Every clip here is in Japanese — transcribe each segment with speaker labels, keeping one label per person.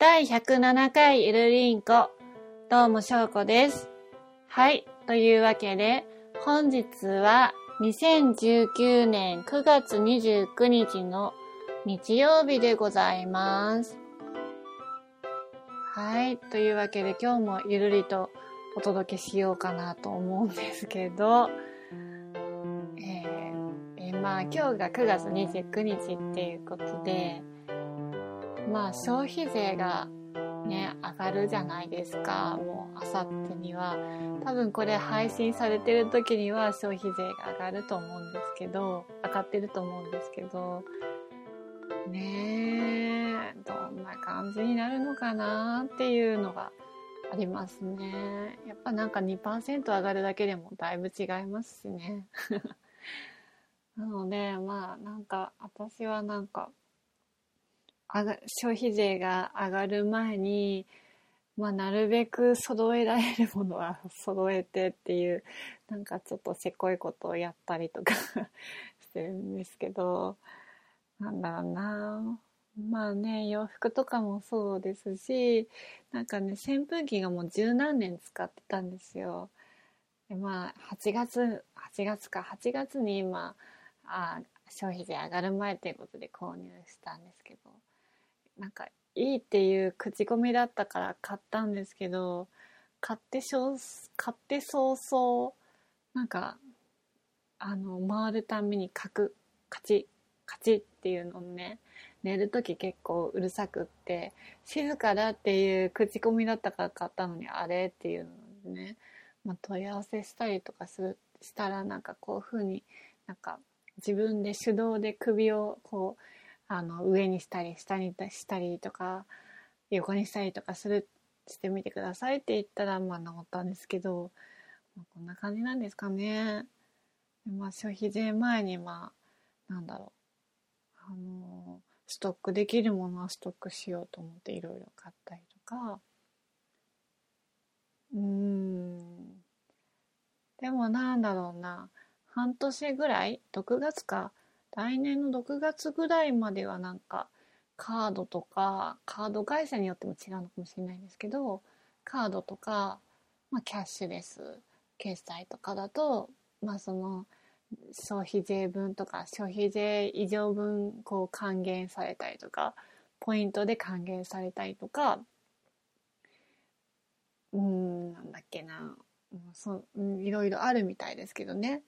Speaker 1: 第107回ゆるりんこ。どうも、しょうこです。はい。というわけで、本日は2019年9月29日の日曜日でございます。はい。というわけで、今日もゆるりとお届けしようかなと思うんですけど、えーえーまあ今日が9月29日っていうことで、まあ消費税がね、上がるじゃないですか。もう、あさってには。多分これ配信されてる時には消費税が上がると思うんですけど、上がってると思うんですけど、ねえ、どんな感じになるのかなっていうのがありますね。やっぱなんか2%上がるだけでもだいぶ違いますしね。なので、まあなんか私はなんか、上が消費税が上がる前に、まあ、なるべく揃えられるものは 揃えてっていうなんかちょっとせこいことをやったりとか してるんですけどなんだろうなまあね洋服とかもそうですしなんかね扇風機がもう十何年使ってたんですよ。でまあ8月8月か8月に今あ消費税上がる前ということで購入したんですけどなんかいいっていう口コミだったから買ったんですけど買ってしょ買って早々なんかあの回るたんびにカクカチカチっていうのをね寝る時結構うるさくって静かだっていう口コミだったから買ったのにあれっていうのでね、まあ、問い合わせしたりとかするしたらなんかこういう風になんか自分で手動で首をこうあの上にしたり下にしたりとか横にしたりとかするしてみてくださいって言ったらまあ治ったんですけど、まあ、こんな感じなんですかね。まあ、消費税前にまあなんだろう。あのストックできるものはストックしようと思っていろいろ買ったりとか。うん。でもなんだろうな。半年ぐらい？6月か？来年の6月ぐらいまではなんかカードとかカード会社によっても違うのかもしれないんですけどカードとか、まあ、キャッシュレス決済とかだと、まあ、その消費税分とか消費税以上分こう還元されたりとかポイントで還元されたりとかうんなんだっけな。そうんいろいろあるみたいですけどね。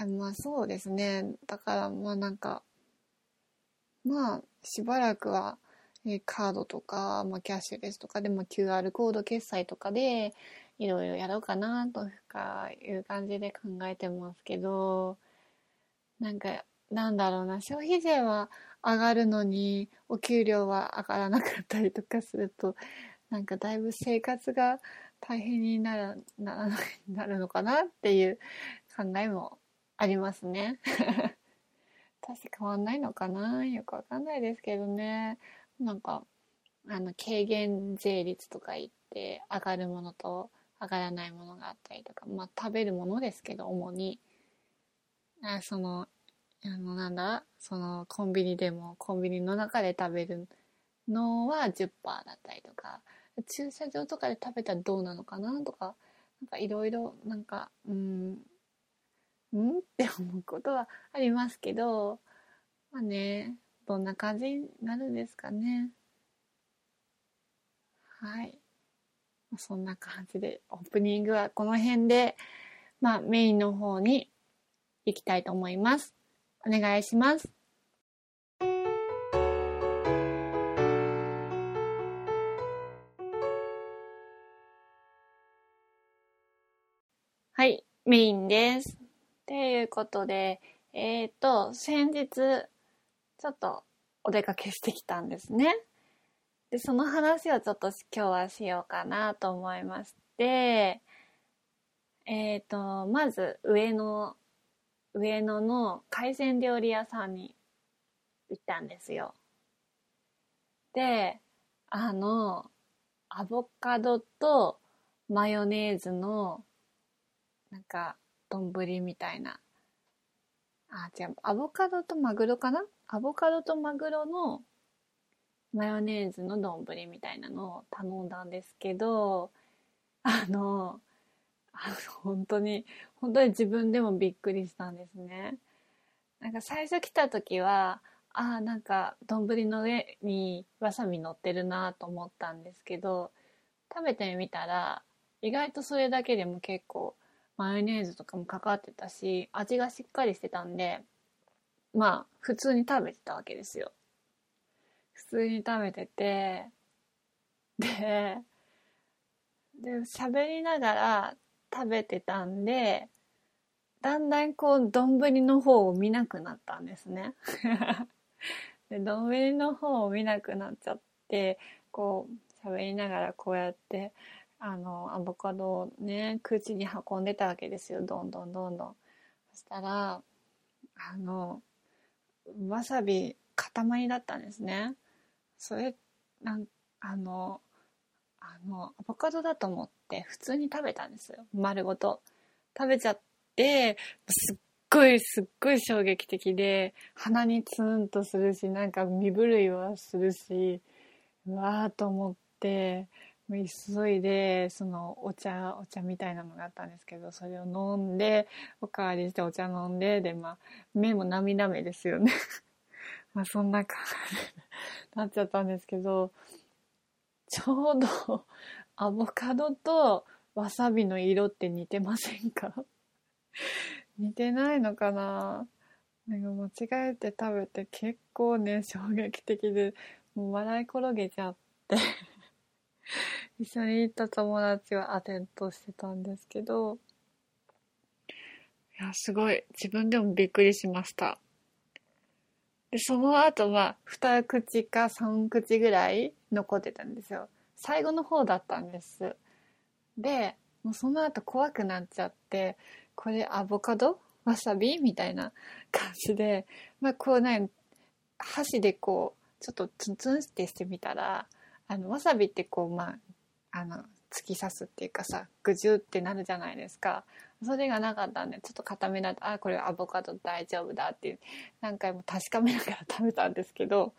Speaker 1: あまあそうですね。だからまあなんかまあしばらくはえカードとか、まあ、キャッシュレスとかでも QR コード決済とかでいろいろやろうかなとかいう感じで考えてますけどなんかなんだろうな。消費税は上がるのにお給料は上がらなかったりとかするとなんかだいぶ生活が大変にならならなるのかなっていう考えもありますね。私変わんないのかな？よくわかんないですけどね。なんか、あの、軽減税率とか言って、上がるものと上がらないものがあったりとか、まあ食べるものですけど、主に。あその、あの、なんだ、その、コンビニでも、コンビニの中で食べるのは10%だったりとか、駐車場とかで食べたらどうなのかなとか、なんかいろいろ、なんか、うん、ん？って思うことはありますけど、まあね、どんな感じになるんですかね。はい。そんな感じで、オープニングはこの辺で、まあメインの方に行きたいと思います。お願いします。はい、メインです。ということで、えっ、と、先日、ちょっとお出かけしてきたんですね。で、その話をちょっと今日はしようかなと思いまして、えっ、と、まず上野、上野の海鮮料理屋さんに行ったんですよ。で、あの、アボカドとマヨネーズのなんか、丼みたいな。あ、違う。アボカドとマグロかな？アボカドとマグロのマヨネーズの丼みたいなのを頼んだんですけどあのあの本当に本当に自分でもびっくりしたんですね。なんか最初来た時はああなんか丼の上にわさび乗ってるなと思ったんですけど食べてみたら意外とそれだけでも結構マヨネーズとかもかかってたし味がしっかりしてたんでまあ普通に食べてたわけですよ。普通に食べててでで喋りながら食べてたんでだんだんこう丼の方を見なくなったんですね。で丼の方を見なくなっちゃってこう喋りながらこうやってあのアボカドをね口に運んでたわけですよどんどんどんどん。そしたらあのわさび塊だったんですね。それなんあのあのアボカドだと思って普通に食べたんですよ丸ごと。食べちゃってすっごいすっごい衝撃的で鼻にツーンとするしなんか身震いはするしうわーと思って急いでそのお茶お茶みたいなのがあったんですけどそれを飲んでおかわりしてお茶飲んででまあ目も涙目ですよね。まあそんな感じになっちゃったんですけどちょうどアボカドとわさびの色って似てませんか？似てないのかな？なんか間違えて食べて結構ね衝撃的でもう笑い転げちゃって。一緒に行った友達はアテントしてたんですけど。いやすごい。自分でもびっくりしました。でその後は2口か3口ぐらい残ってたんですよ。最後の方だったんです。でもうその後怖くなっちゃってこれアボカド？わさび？みたいな感じで、まあ、こうね箸でこうちょっとツンツンってしてみたらあのわさびってこうまああの突き刺すっていうかさぐじゅってなるじゃないですか。それがなかったんでちょっと固めだとあこれアボカド大丈夫だっていう何回も確かめながら食べたんですけど。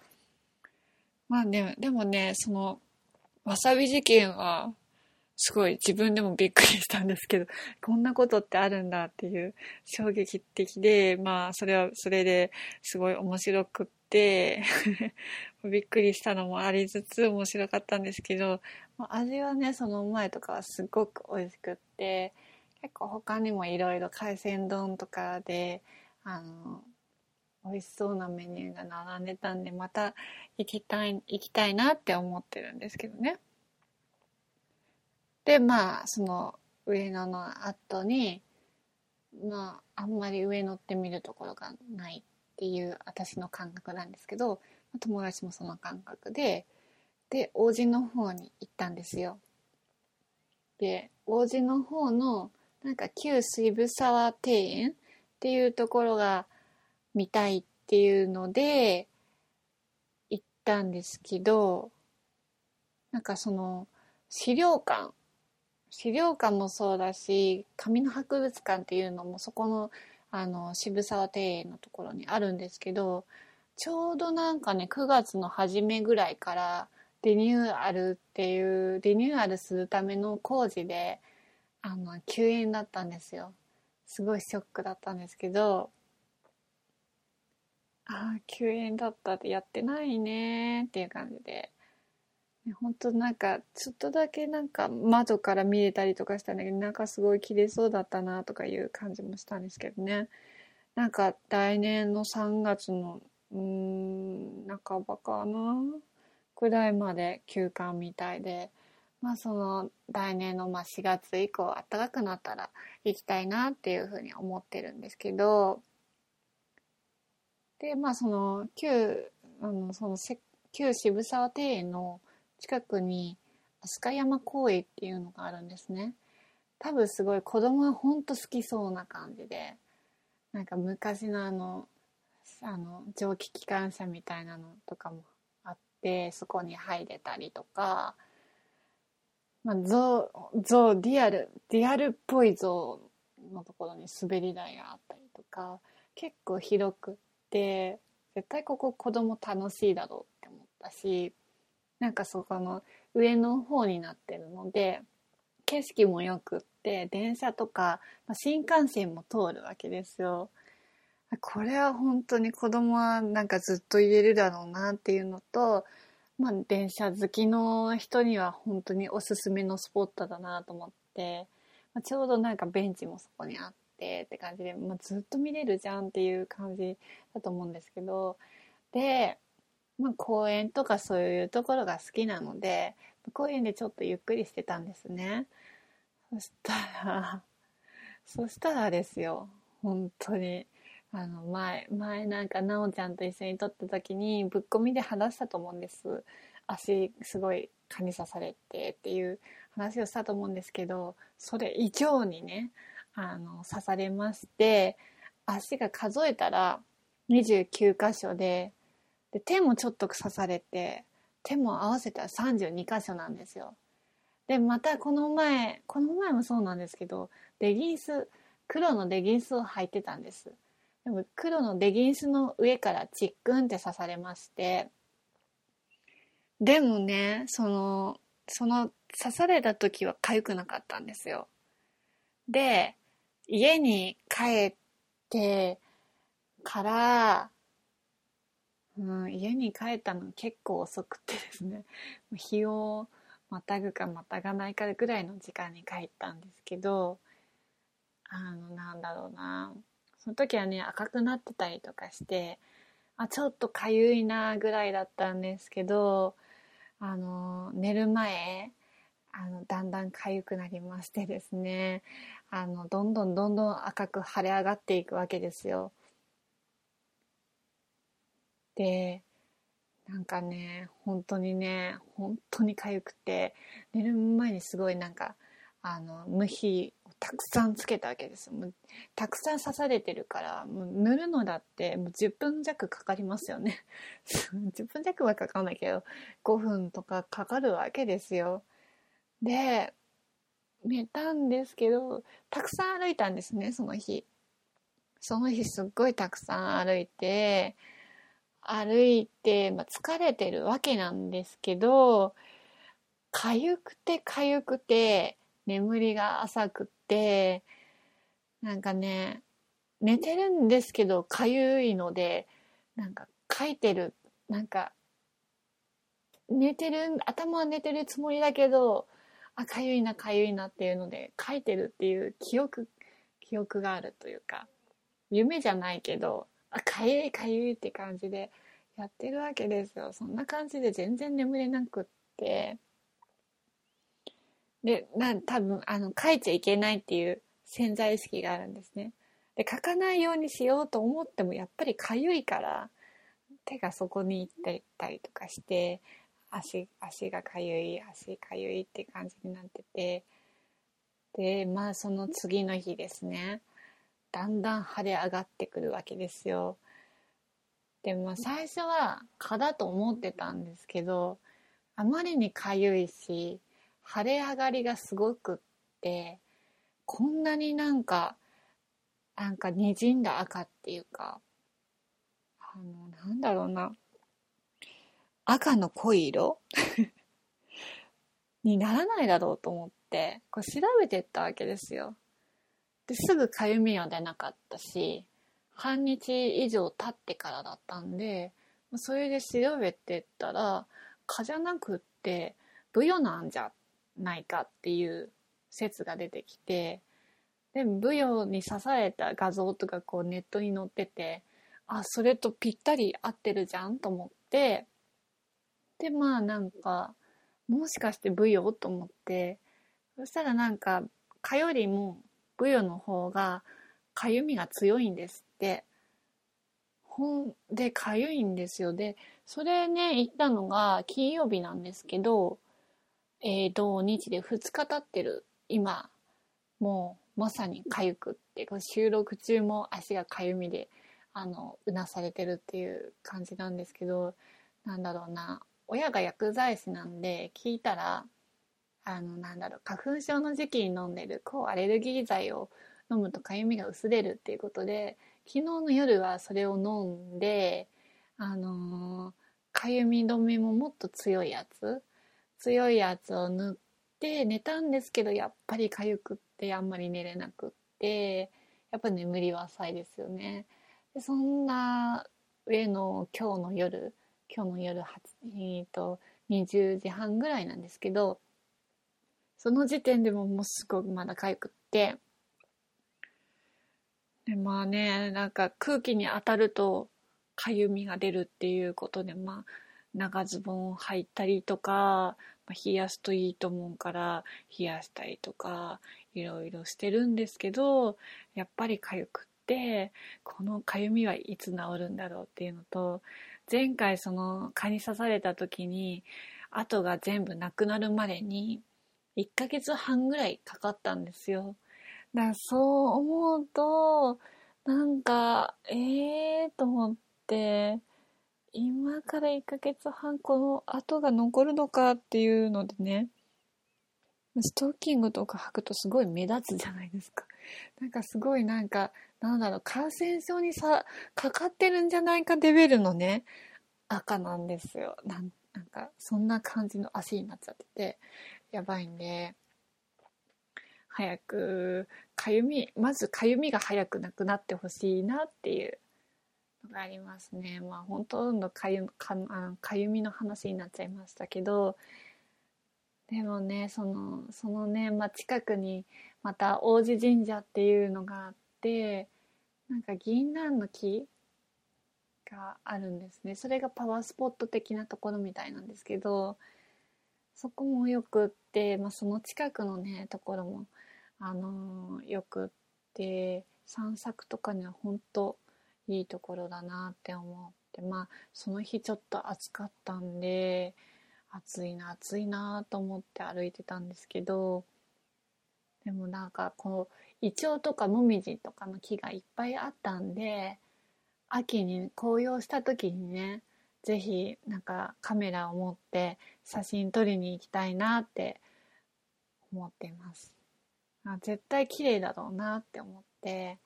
Speaker 1: まあねでもねそのわさび事件はすごい自分でもびっくりしたんですけど、こんなことってあるんだっていう衝撃的で、まあそれはそれですごい面白くって びっくりしたのもありつつ面白かったんですけど、味はね、その前とかはすごく美味しくって、結構他にもいろいろ海鮮丼とかで、あの、美味しそうなメニューが並んでたんで、また行きたい、行きたいなって思ってるんですけどね。でまあその上野の後にまああんまり上乗ってみるところがないっていう私の感覚なんですけど友達もその感覚でで王子の方に行ったんですよ。で王子の方のなんか旧渋沢庭園っていうところが見たいっていうので行ったんですけどなんかその資料館資料館もそうだし紙の博物館っていうのもそこのあの渋沢庭園のところにあるんですけどちょうどなんかね9月の初めぐらいからリニューアルっていうリニューアルするための工事であの休園だったんですよ。すごいショックだったんですけどああ休園だったってやってないねっていう感じで。本当なんかちょっとだけなんか窓から見れたりとかしたんだけどなんかすごい綺麗そうだったなとかいう感じもしたんですけどね。なんか来年の3月のうん半ばかなぐらいまで休館みたいで。まあその来年のまあ4月以降暖かくなったら行きたいなっていうふうに思ってるんですけど。でまあその旧あのその旧渋沢庭園の近くに飛鳥山公園っていうのがあるんですね。多分すごい子供がほんと好きそうな感じでなんか昔のあのあの蒸気機関車みたいなのとかもあってそこに入れたりとか、まあ、ゾウゾリアルリアルっぽいゾウのところに滑り台があったりとか結構広くって絶対ここ子供楽しいだろうって思ったしなんかそこの上の方になってるので景色もよくって電車とか新幹線も通るわけですよ。これは本当に子供はなんかずっと入れるだろうなっていうのと、まあ、電車好きの人には本当におすすめのスポットだなと思って、まあ、ちょうどなんかベンチもそこにあってって感じで、まあ、ずっと見れるじゃんっていう感じだと思うんですけどで、まあ、公園とかそういうところが好きなので公園でちょっとゆっくりしてたんですね。そしたら、そしたらですよ、本当に。あの、前、前なんか、なおちゃんと一緒に撮った時に、ぶっ込みで話したと思うんです。足、すごい蚊に刺されてっていう話をしたと思うんですけど、それ以上にね、あの、刺されまして、足が数えたら29箇所で、で、手もちょっと刺されて、手も合わせたら32箇所なんですよ。で、またこの前、この前もそうなんですけど、レギンス、黒のレギンスを履いてたんです。でも黒のレギンスの上からチックンって刺されまして、でもね、その、その刺された時は痒くなかったんですよ。で、家に帰ってから、うん、家に帰ったの結構遅くてですね、日をまたぐかまたがないかぐらいの時間に帰ったんですけどあのなんだろうな。その時はね赤くなってたりとかしてあちょっとかゆいなぐらいだったんですけどあの寝る前あのだんだん痒くなりましてですね。あのどんどんどんどん赤く腫れ上がっていくわけですよ。でなんかね本当にね本当に痒くて寝る前にすごいなんかあの無比をたくさんつけたわけです。もうたくさん刺されてるからもう塗るのだってもう10分弱かかりますよね。10分弱はかかんないけど5分とかかかるわけですよ。で寝たんですけどたくさん歩いたんですねその日。その日すっごいたくさん歩いて歩いて、まあ、疲れてるわけなんですけど、痒くて痒くて、眠りが浅くて、なんかね、寝てるんですけど、痒いので、なんか書いてる、なんか、寝てる、頭は寝てるつもりだけど、あ、痒いな、痒いなっていうので、書いてるっていう記憶、記憶があるというか、夢じゃないけど、あ、かゆいかゆいって感じでやってるわけですよ。そんな感じで全然眠れなくって。で、な、多分、あの、書いちゃいけないっていう潜在意識があるんですね。で、書かないようにしようと思っても、やっぱりかゆいから、手がそこに行ってたりとかして、足、足がかゆい、足かゆいって感じになってて、で、まあその次の日ですね。だんだん腫れ上がってくるわけですよ。でも最初は蚊だと思ってたんですけどあまりにかゆいし腫れ上がりがすごくってこんなになんかなんかにじんだ赤っていうかあのなんだろうな赤の濃い色？にならないだろうと思ってこれ調べてったわけですよ。ですぐかゆみは出なかったし半日以上経ってからだったんでそれで調べてったら蚊じゃなくってブヨなんじゃないかっていう説が出てきてでブヨに刺された画像とかこうネットに載っててあそれとぴったり合ってるじゃんと思ってでまあなんかもしかしてブヨと思ってそしたらなんか蚊よりもブヨの方がかゆみが強いんですって。ほんで、かゆいんですよ。で、それね、行ったのが金曜日なんですけど、えー、土日で2日経ってる今、もうまさにかゆくって、収録中も足がかゆみで、あの、うなされてるっていう感じなんですけど、なんだろうな、親が薬剤師なんで聞いたら、あの、なんだろう、花粉症の時期に飲んでる抗アレルギー剤を飲むとかゆみが薄れるっていうことで、昨日の夜はそれを飲んで、あのかゆみ止めももっと強いやつ強いやつを塗って寝たんですけどやっぱり痒くってあんまり寝れなくってやっぱ眠りは浅いですよね。でそんな上の今日の夜今日の夜えーと、20時半ぐらいなんですけどその時点でももうすごくまだ痒くって。でまあねなんか空気に当たるとかゆみが出るっていうことでまあ長ズボンを履いたりとか、まあ、冷やすといいと思うから冷やしたりとかいろいろしてるんですけどやっぱり痒くってこのかゆみはいつ治るんだろうっていうのと前回その蚊に刺された時に跡が全部なくなるまでに1ヶ月半ぐらいかかったんですよ。だからそう思うとなんかええー、と思って今から1ヶ月半この跡が残るのかっていうのでねストッキングとか履くとすごい目立つじゃないですか。なんかすごいなんかなんだろう、感染症にさ、かかってるんじゃないかレベルのね、赤なんですよ。なんなんか、そんな感じの足になっちゃってて、やばいんで、早く、かゆみ、まずかゆみが早くなくなってほしいなっていうのがありますね。まあ、ほとんどかゆかあかゆみの話になっちゃいましたけど、でもね、その、そのね、まあ、近くにまた王子神社っていうのがあ、ってなんか銀杏の木があるんですね。それがパワースポット的なところみたいなんですけど。そこもよくって、まあ、その近くのねところもあのー、よくって散策とかには本当いいところだなって思ってまあその日ちょっと暑かったんで暑いな暑いなと思って歩いてたんですけどでもなんかこうイチョウとかモミジとかの木がいっぱいあったんで秋に紅葉した時にね是非なんかカメラを持って写真撮りに行きたいなって思っています。あ絶対綺麗だろうなって思って。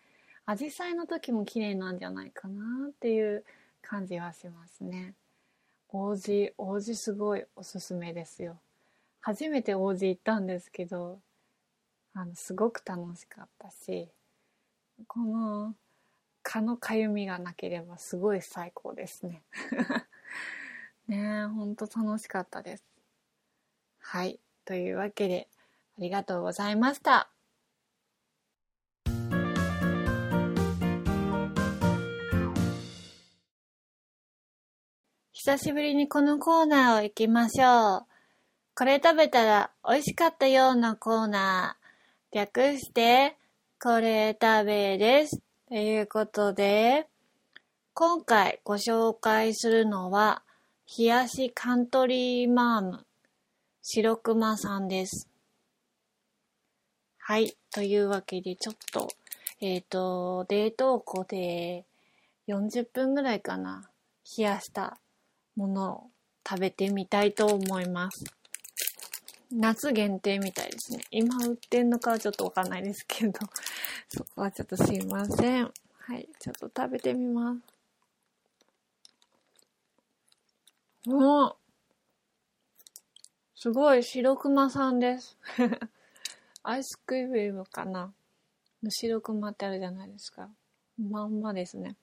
Speaker 1: アジサイの時も綺麗なんじゃないかなっていう感じはしますね。王子王子すごいおすすめですよ。初めて王子行ったんですけどあのすごく楽しかったしこの蚊のかゆみがなければすごい最高ですね ねえほんと楽しかったですはいというわけでありがとうございました久しぶりにこのコーナーを行きましょう。これ食べたら美味しかったようなコーナー。略して、これ食べです。ということで、今回ご紹介するのは、冷やしカントリーマーム、白熊さんです。はい。というわけで、ちょっと、えっ、ー、と、冷凍庫で40分ぐらいかな、冷やしたものを食べてみたいと思います。夏限定みたいですね。今売ってんのかはちょっとわかんないですけど、そこはちょっとすいません。はい、ちょっと食べてみます。うんすごい、白熊さんです。アイスクリームかな白熊ってあるじゃないですか。まんまですね。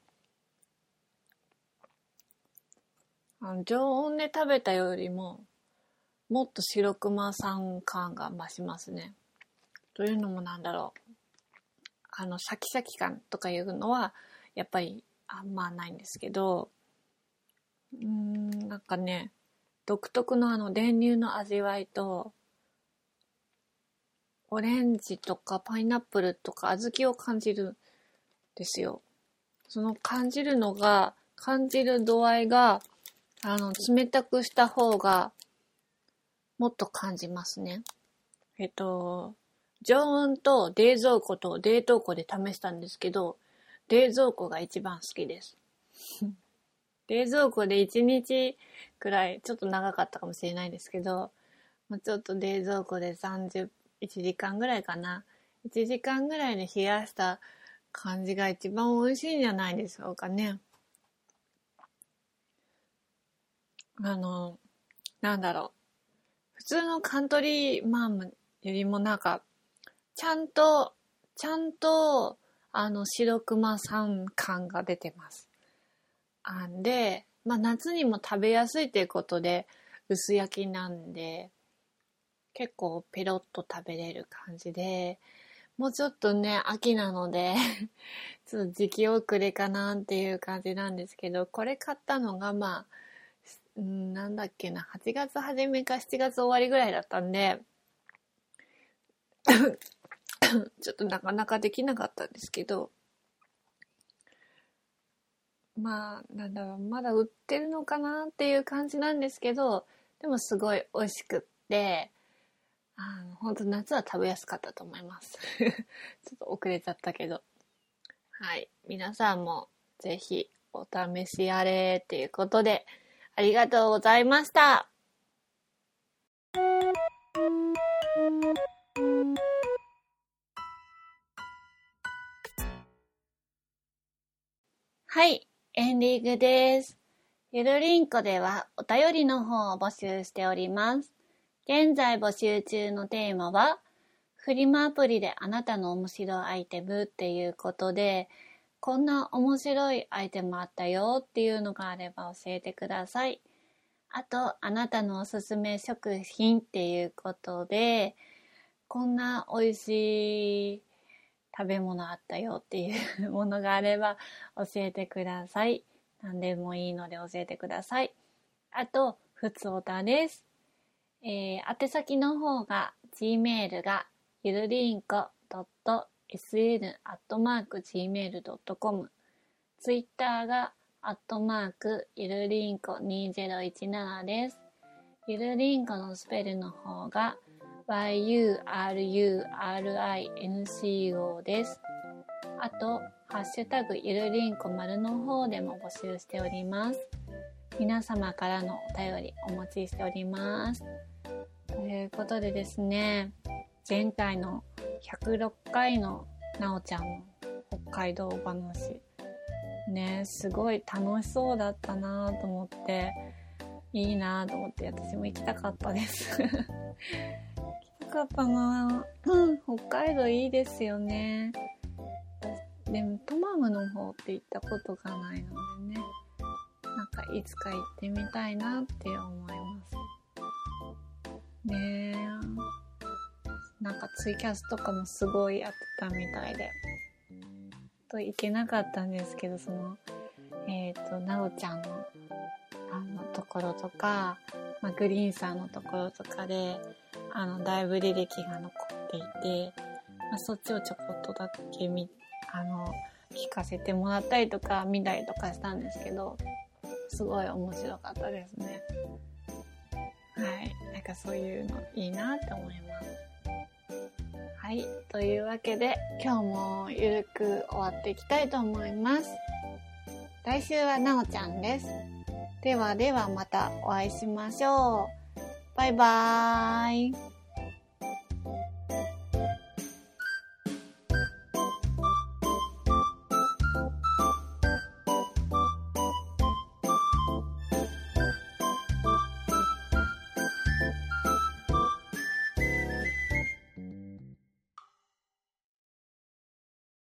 Speaker 1: あの常温で食べたよりももっと白熊さん感が増しますね。というのもなんだろう。あの、シャキシャキ感とかいうのは、やっぱりあんまないんですけど、うん、なんかね、独特のあの練乳の味わいと、オレンジとかパイナップルとか小豆を感じるんですよ。その感じるのが、感じる度合いが、あの、冷たくした方がもっと感じますね。えっと、常温と冷蔵庫と冷凍庫で試したんですけど、冷蔵庫が一番好きです。冷蔵庫で1日くらい、ちょっと長かったかもしれないですけど、まちょっと冷蔵庫で30、1時間ぐらいかな。1時間ぐらいで冷やした感じが一番美味しいんじゃないでしょうかね。あの、なんだろう。普通のカントリーマームよりもなんか、ちゃんと、ちゃんと、あの、白熊さん感が出てます。あんで、まあ夏にも食べやすいっていうことで、薄焼きなんで、結構ペロッと食べれる感じで、もうちょっとね、秋なので ちょっと時期遅れかなっていう感じなんですけど、これ買ったのがまあ、んなんだっけな、8月初めか7月終わりぐらいだったんで、ちょっとなかなかできなかったんですけど、まあ、なんだろう、まだ売ってるのかなっていう感じなんですけど、でもすごい美味しくって、あの、本当夏は食べやすかったと思います。ちょっと遅れちゃったけど。はい。皆さんもぜひお試しあれっていうことで、ありがとうございました。はい、エンディングです。ゆるりんこではお便りの方を募集しております。現在募集中のテーマは、フリマアプリであなたの面白いアイテムっていうことで、こんな面白いアイテムあったよっていうのがあれば教えてください。あと、あなたのおすすめ食品っていうことで、こんな美味しい食べ物あったよっていうものがあれば教えてください。何でもいいので教えてください。あと、ふつおたです。えー、宛先の方が gmail がゆるりんこ .sn.gmail.com ツイッターがアットマークゆるりんこ2017です。ゆるりんこのスペルの方が yurinco です。あと、ハッシュタグゆるりんこ丸の方でも募集しております。皆様からのお便りお待ちしております。ということでですね、前回の106回のなおちゃんの北海道話、ね、すごい楽しそうだったなと思って、いいなと思って私も行きたかったです行きたかったなうん、北海道いいですよね。でも、トマムの方って行ったことがないのでね、なんかいつか行ってみたいなって思います。ねえ。なんかツイキャスとかもすごいやってたみたいで。と行けなかったんですけど、その、えっ、ー、と、なおちゃんの、あの、ところとか、まあ、グリーンさんのところとかで、あの、だいぶ履歴が残っていて、まあ、そっちをちょこっとだけ見、あの、聞かせてもらったりとか見たりとかしたんですけど、すごい面白かったですね。はい。なんかそういうのいいなって思います。はい。というわけで、今日もゆるく終わっていきたいと思います。来週はなおちゃんです。ではではまたお会いしましょう。バイバーイ。